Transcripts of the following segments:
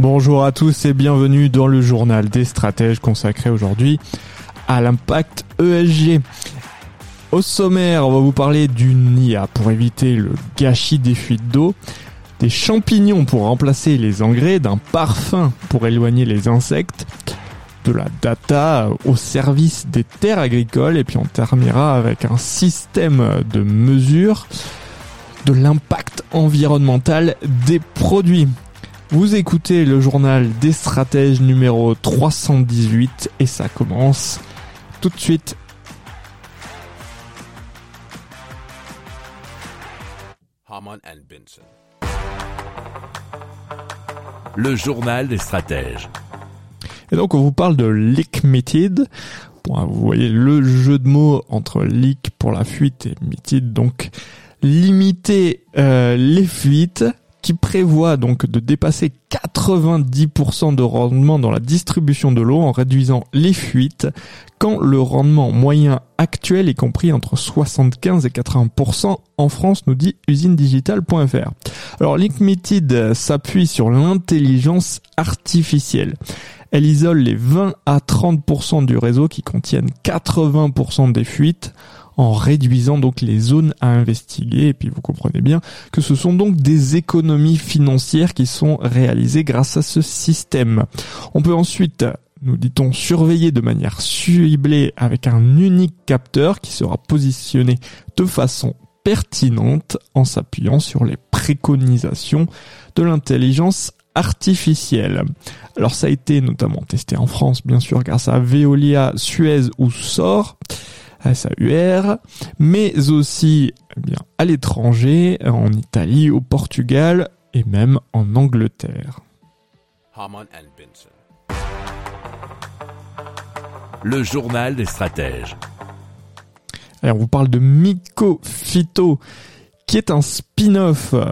Bonjour à tous et bienvenue dans le journal des stratèges consacré aujourd'hui à l'impact ESG. Au sommaire, on va vous parler d'une IA pour éviter le gâchis des fuites d'eau, des champignons pour remplacer les engrais, d'un parfum pour éloigner les insectes, de la data au service des terres agricoles et puis on terminera avec un système de mesure de l'impact environnemental des produits. Vous écoutez le journal des stratèges numéro 318 et ça commence tout de suite. Le journal des stratèges. Et donc on vous parle de leak meted. Bon, vous voyez le jeu de mots entre leak pour la fuite et meted, donc limiter euh, les fuites qui prévoit donc de dépasser 90% de rendement dans la distribution de l'eau en réduisant les fuites quand le rendement moyen actuel est compris entre 75 et 80% en France, nous dit usinedigitale.fr. Alors Linkmeted s'appuie sur l'intelligence artificielle. Elle isole les 20 à 30% du réseau qui contiennent 80% des fuites en réduisant donc les zones à investiguer. Et puis vous comprenez bien que ce sont donc des économies financières qui sont réalisées grâce à ce système. On peut ensuite nous dit-on, surveiller de manière ciblée avec un unique capteur qui sera positionné de façon pertinente en s'appuyant sur les préconisations de l'intelligence artificielle. Alors ça a été notamment testé en France, bien sûr, grâce à Veolia, Suez ou SOR. SAUR, mais aussi eh bien, à l'étranger, en Italie, au Portugal et même en Angleterre. Le journal des stratèges. Alors, on vous parle de Mycophyto, qui est un spin-off, euh,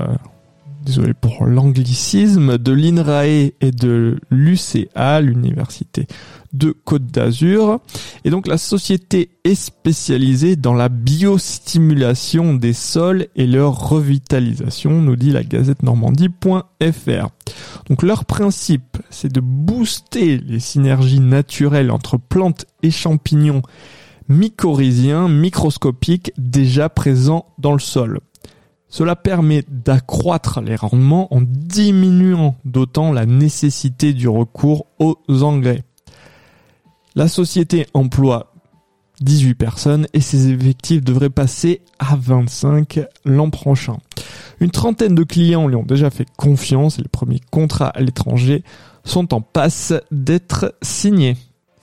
désolé pour l'anglicisme, de l'INRAE et de l'UCA, l'université de Côte d'Azur. Et donc la société est spécialisée dans la biostimulation des sols et leur revitalisation, nous dit la gazette normandie.fr. Donc leur principe, c'est de booster les synergies naturelles entre plantes et champignons mycorhiziens microscopiques déjà présents dans le sol. Cela permet d'accroître les rendements en diminuant d'autant la nécessité du recours aux engrais. La société emploie 18 personnes et ses effectifs devraient passer à 25 l'an prochain. Une trentaine de clients lui ont déjà fait confiance et les premiers contrats à l'étranger sont en passe d'être signés.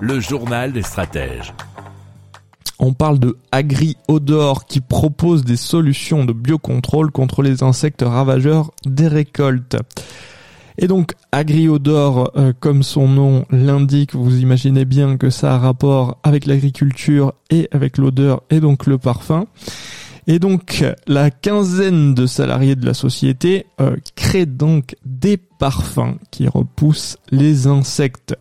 Le journal des stratèges. On parle de AgriOdor qui propose des solutions de biocontrôle contre les insectes ravageurs des récoltes. Et donc Agriodor, euh, comme son nom l'indique, vous imaginez bien que ça a rapport avec l'agriculture et avec l'odeur et donc le parfum. Et donc la quinzaine de salariés de la société euh, crée donc des parfums qui repoussent les insectes.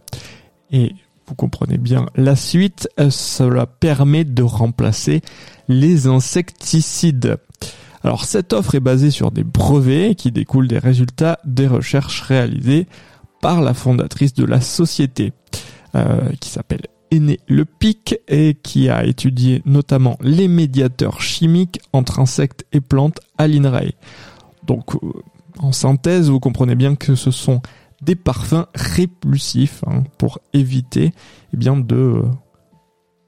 Et vous comprenez bien la suite, euh, cela permet de remplacer les insecticides. Alors cette offre est basée sur des brevets qui découlent des résultats des recherches réalisées par la fondatrice de la société, euh, qui s'appelle est né le PIC et qui a étudié notamment les médiateurs chimiques entre insectes et plantes à l'INRAE. Donc, euh, en synthèse, vous comprenez bien que ce sont des parfums répulsifs hein, pour éviter eh bien, de euh,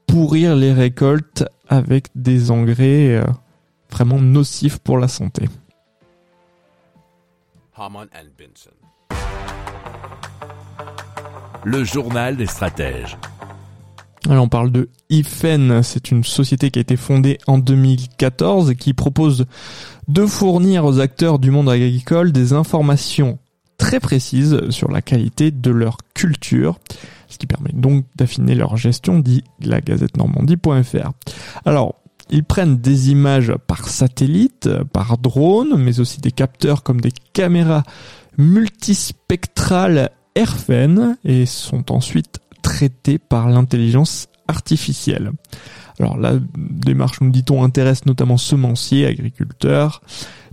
pourrir les récoltes avec des engrais euh, vraiment nocifs pour la santé. Le journal des stratèges. Alors on parle de IFEN, c'est une société qui a été fondée en 2014 et qui propose de fournir aux acteurs du monde agricole des informations très précises sur la qualité de leur culture, ce qui permet donc d'affiner leur gestion, dit la gazette normandie.fr. Alors, ils prennent des images par satellite, par drone, mais aussi des capteurs comme des caméras multispectrales AirFen et sont ensuite traités par l'intelligence artificielle. Alors la démarche, nous dit-on, intéresse notamment semenciers, agriculteurs,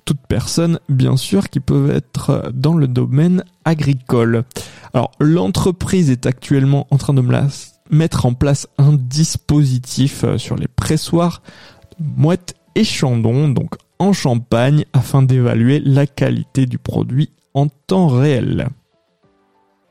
toutes personnes, bien sûr, qui peuvent être dans le domaine agricole. Alors l'entreprise est actuellement en train de mettre en place un dispositif sur les pressoirs mouettes et chandons, donc en Champagne, afin d'évaluer la qualité du produit en temps réel.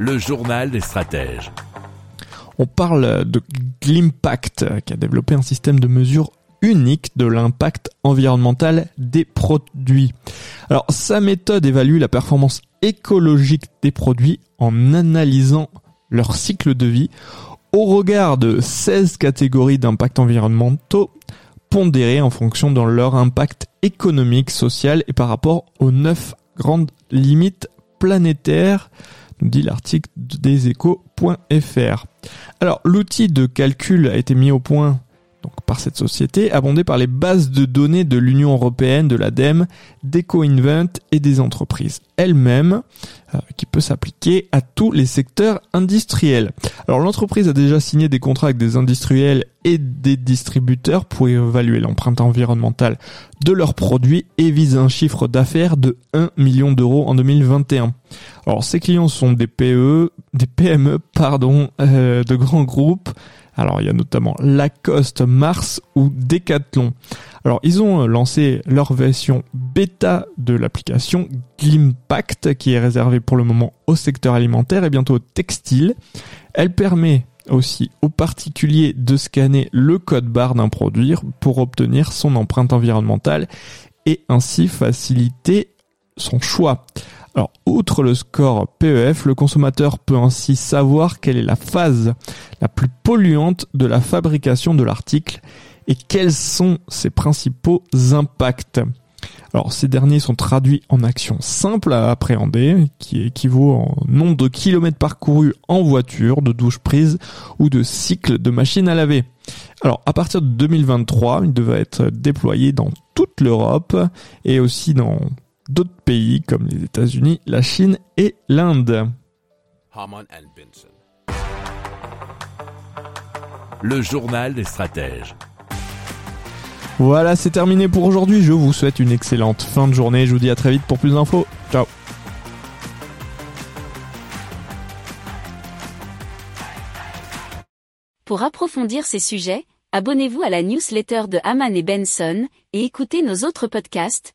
Le journal des stratèges. On parle de Glimpact, qui a développé un système de mesure unique de l'impact environnemental des produits. Alors, sa méthode évalue la performance écologique des produits en analysant leur cycle de vie au regard de 16 catégories d'impact environnementaux pondérés en fonction de leur impact économique, social et par rapport aux 9 grandes limites planétaires nous dit l'article des échos.fr. Alors, l'outil de calcul a été mis au point par cette société, abondé par les bases de données de l'Union européenne, de l'ADEME, d'EcoInvent et des entreprises elles-mêmes, euh, qui peut s'appliquer à tous les secteurs industriels. Alors l'entreprise a déjà signé des contrats avec des industriels et des distributeurs pour évaluer l'empreinte environnementale de leurs produits et vise un chiffre d'affaires de 1 million d'euros en 2021. Alors ces clients sont des PE, des PME, pardon, euh, de grands groupes alors il y a notamment Lacoste, Mars ou Decathlon. Alors ils ont lancé leur version bêta de l'application Glimpact qui est réservée pour le moment au secteur alimentaire et bientôt au textile. Elle permet aussi aux particuliers de scanner le code barre d'un produit pour obtenir son empreinte environnementale et ainsi faciliter son choix. Alors, outre le score PEF, le consommateur peut ainsi savoir quelle est la phase la plus polluante de la fabrication de l'article et quels sont ses principaux impacts. Alors, ces derniers sont traduits en actions simples à appréhender, qui équivaut en nombre de kilomètres parcourus en voiture, de douche prise ou de cycle de machine à laver. Alors, à partir de 2023, il devrait être déployé dans toute l'Europe et aussi dans d'autres pays comme les États-Unis, la Chine et l'Inde. Le journal des stratèges. Voilà, c'est terminé pour aujourd'hui. Je vous souhaite une excellente fin de journée. Je vous dis à très vite pour plus d'infos. Ciao. Pour approfondir ces sujets, abonnez-vous à la newsletter de Haman et Benson et écoutez nos autres podcasts